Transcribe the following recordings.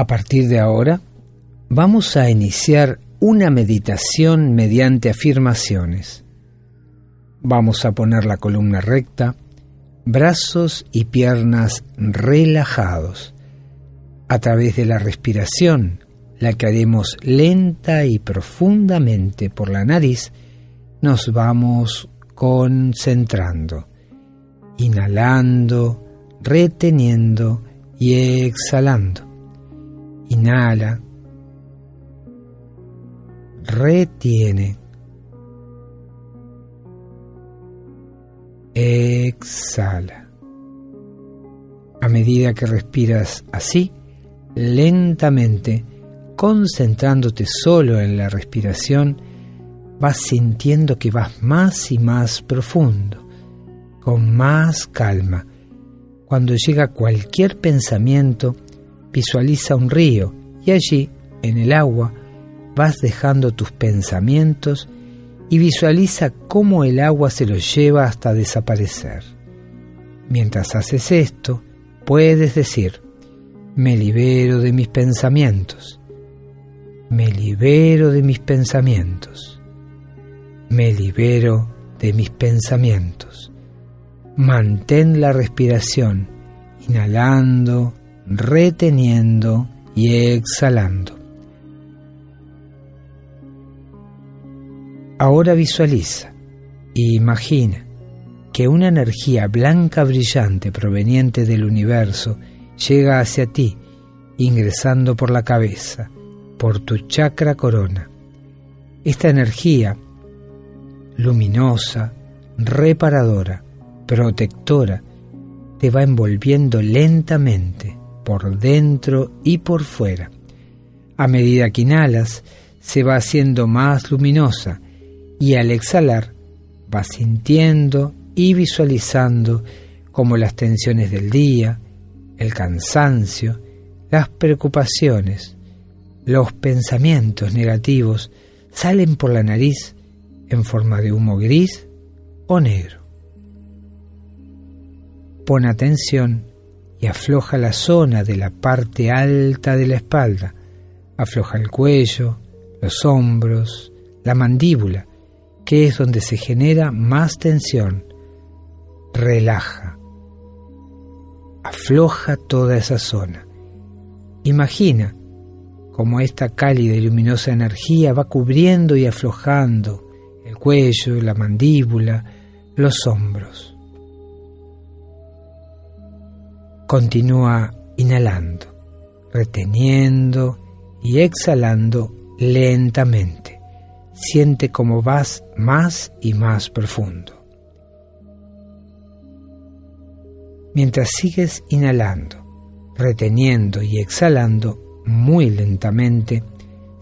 A partir de ahora, vamos a iniciar una meditación mediante afirmaciones. Vamos a poner la columna recta, brazos y piernas relajados. A través de la respiración, la que haremos lenta y profundamente por la nariz, nos vamos concentrando, inhalando, reteniendo y exhalando. Inhala, retiene, exhala. A medida que respiras así, lentamente, concentrándote solo en la respiración, vas sintiendo que vas más y más profundo, con más calma. Cuando llega cualquier pensamiento, visualiza un río y allí, en el agua, vas dejando tus pensamientos y visualiza cómo el agua se los lleva hasta desaparecer. Mientras haces esto, puedes decir, me libero de mis pensamientos, me libero de mis pensamientos, me libero de mis pensamientos. Mantén la respiración, inhalando, reteniendo y exhalando. Ahora visualiza e imagina que una energía blanca brillante proveniente del universo llega hacia ti, ingresando por la cabeza, por tu chakra corona. Esta energía, luminosa, reparadora, protectora, te va envolviendo lentamente por dentro y por fuera. A medida que inhalas, se va haciendo más luminosa y al exhalar vas sintiendo y visualizando como las tensiones del día, el cansancio, las preocupaciones, los pensamientos negativos salen por la nariz en forma de humo gris o negro. Pon atención y afloja la zona de la parte alta de la espalda. Afloja el cuello, los hombros, la mandíbula que es donde se genera más tensión. Relaja. Afloja toda esa zona. Imagina cómo esta cálida y luminosa energía va cubriendo y aflojando el cuello, la mandíbula, los hombros. Continúa inhalando, reteniendo y exhalando lentamente siente cómo vas más y más profundo. Mientras sigues inhalando, reteniendo y exhalando muy lentamente,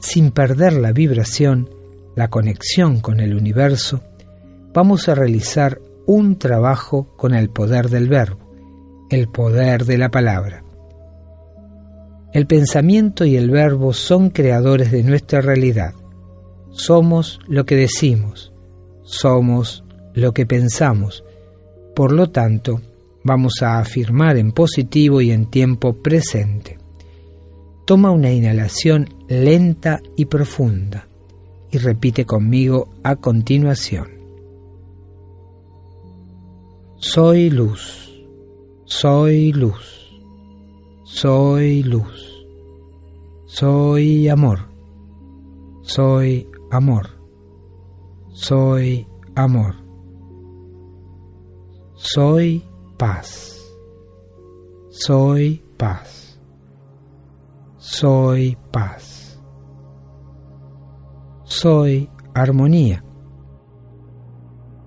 sin perder la vibración, la conexión con el universo, vamos a realizar un trabajo con el poder del verbo, el poder de la palabra. El pensamiento y el verbo son creadores de nuestra realidad somos lo que decimos, somos lo que pensamos. Por lo tanto, vamos a afirmar en positivo y en tiempo presente. Toma una inhalación lenta y profunda y repite conmigo a continuación. Soy luz, soy luz, soy luz, soy amor, soy amor. Soy amor. Soy paz. Soy paz. Soy paz. Soy armonía.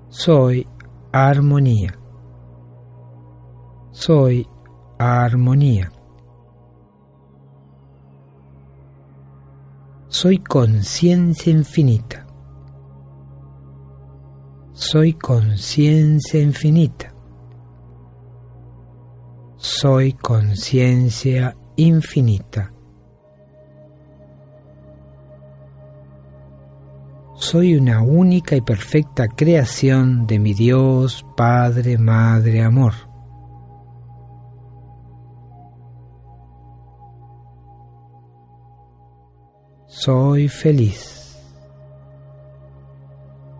Soy armonía. Soy armonía. Soy conciencia infinita. Soy conciencia infinita. Soy conciencia infinita. Soy una única y perfecta creación de mi Dios, Padre, Madre, Amor. Soy feliz.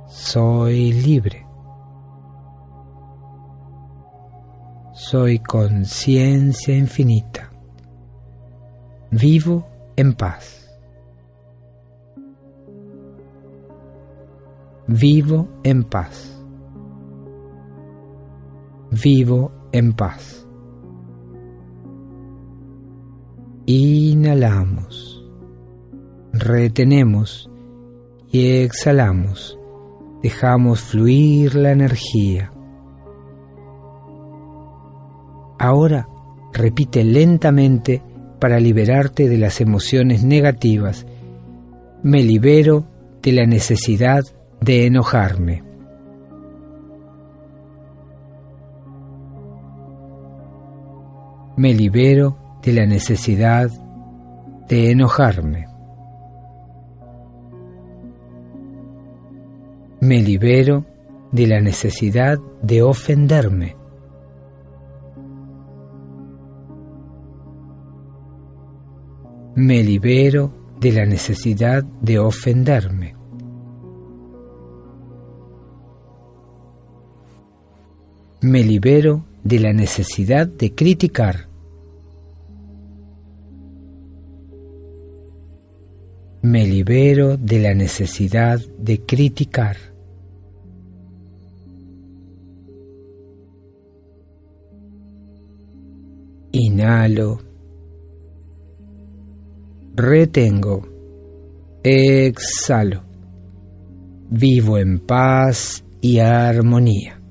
Soy libre. Soy conciencia infinita. Vivo en paz. Vivo en paz. Vivo en paz. Inhalamos, retenemos y exhalamos. Dejamos fluir la energía. Ahora repite lentamente para liberarte de las emociones negativas. Me libero de la necesidad de enojarme. Me libero de la necesidad de enojarme. Me libero de la necesidad de ofenderme. me libero de la necesidad de ofenderme. Me libero de la necesidad de criticar. Me libero de la necesidad de criticar. Inhalo retengo, exhalo, vivo en paz y armonía.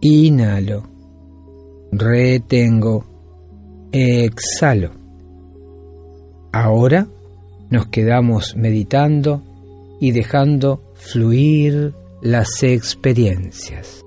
Inhalo, retengo, exhalo. Ahora nos quedamos meditando y dejando fluir las experiencias.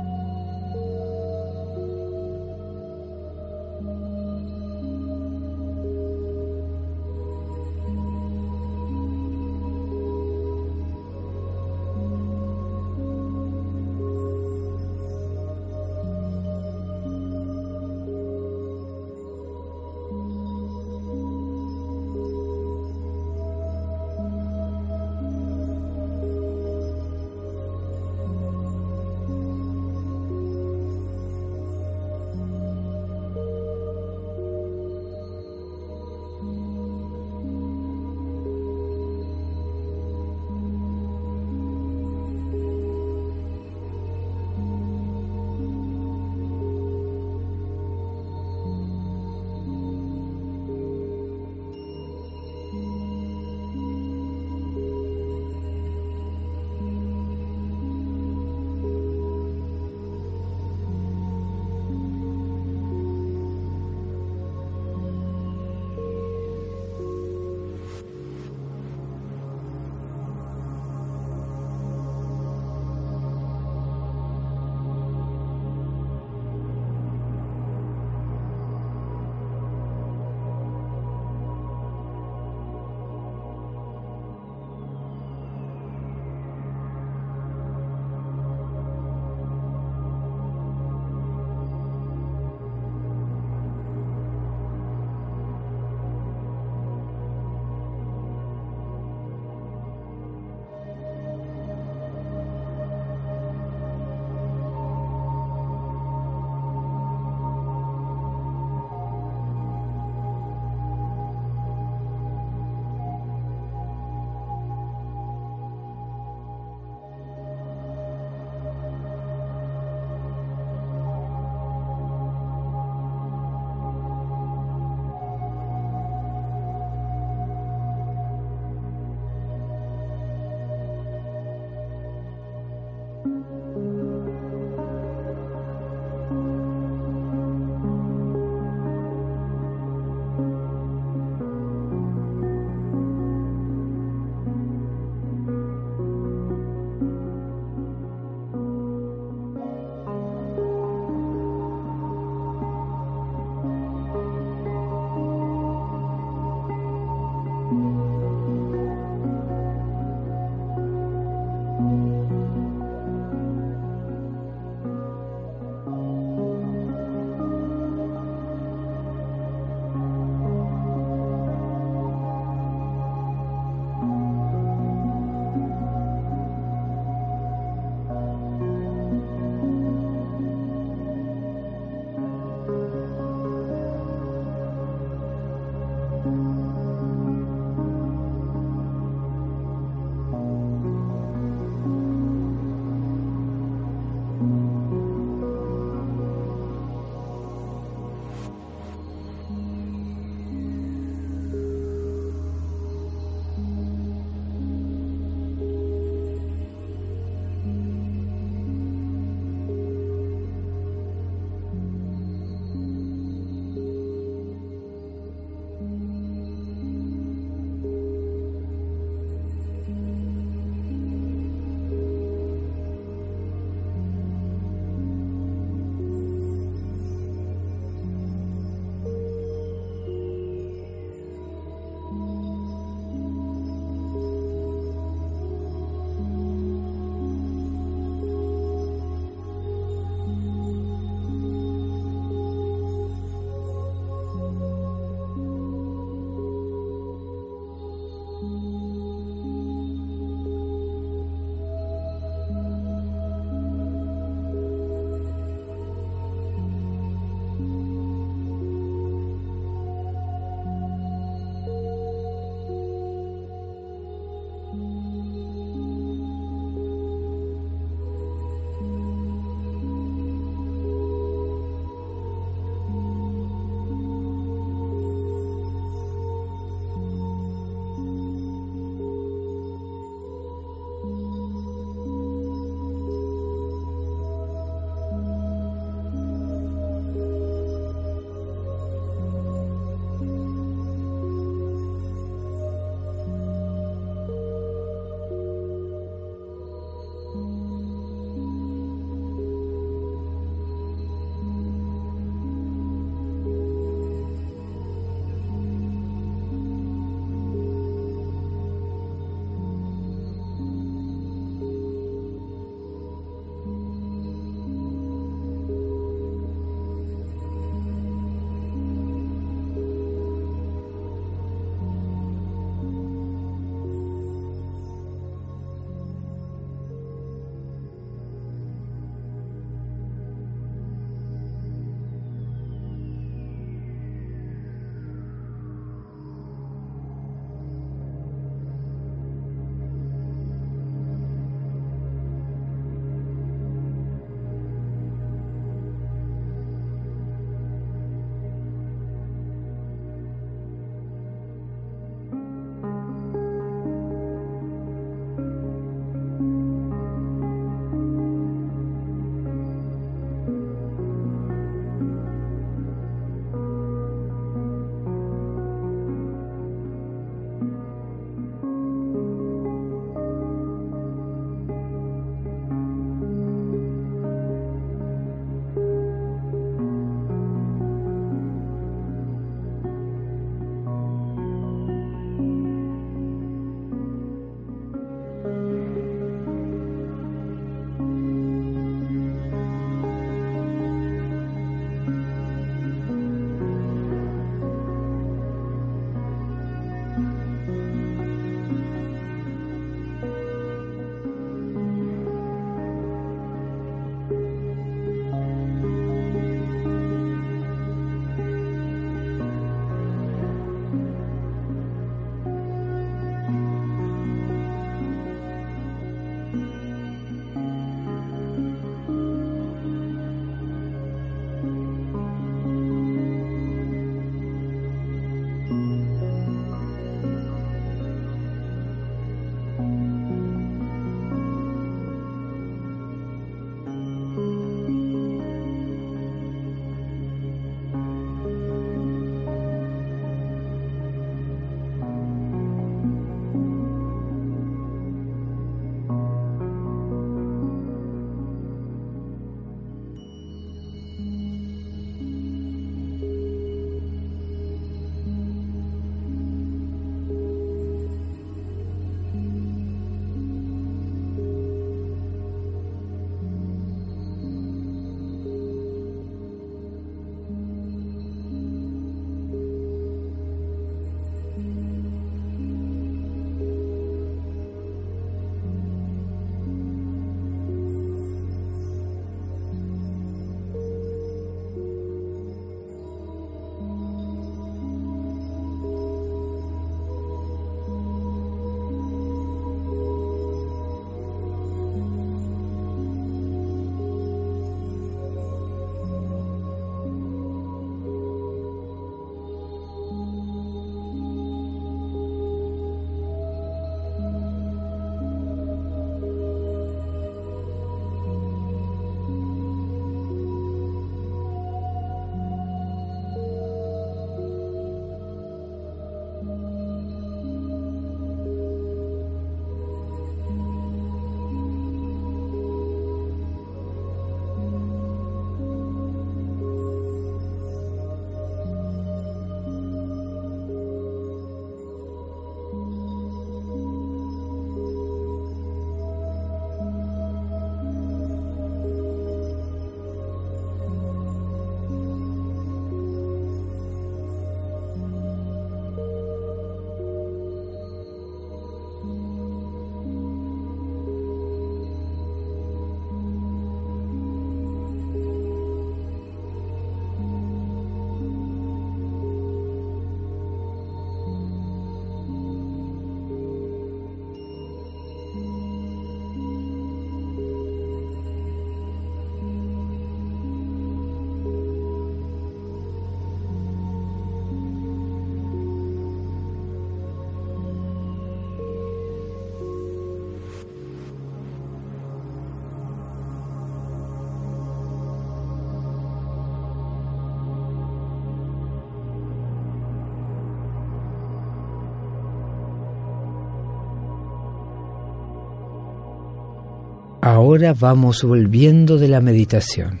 Ahora vamos volviendo de la meditación.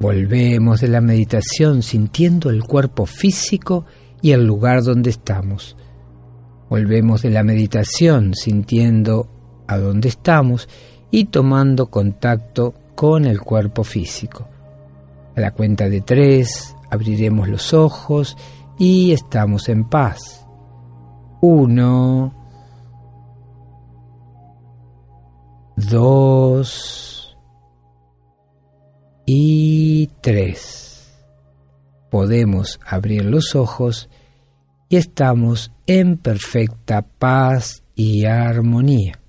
Volvemos de la meditación sintiendo el cuerpo físico y el lugar donde estamos. Volvemos de la meditación sintiendo a dónde estamos y tomando contacto con el cuerpo físico. A la cuenta de tres abriremos los ojos y estamos en paz. Uno, dos y tres. Podemos abrir los ojos y estamos en perfecta paz y armonía.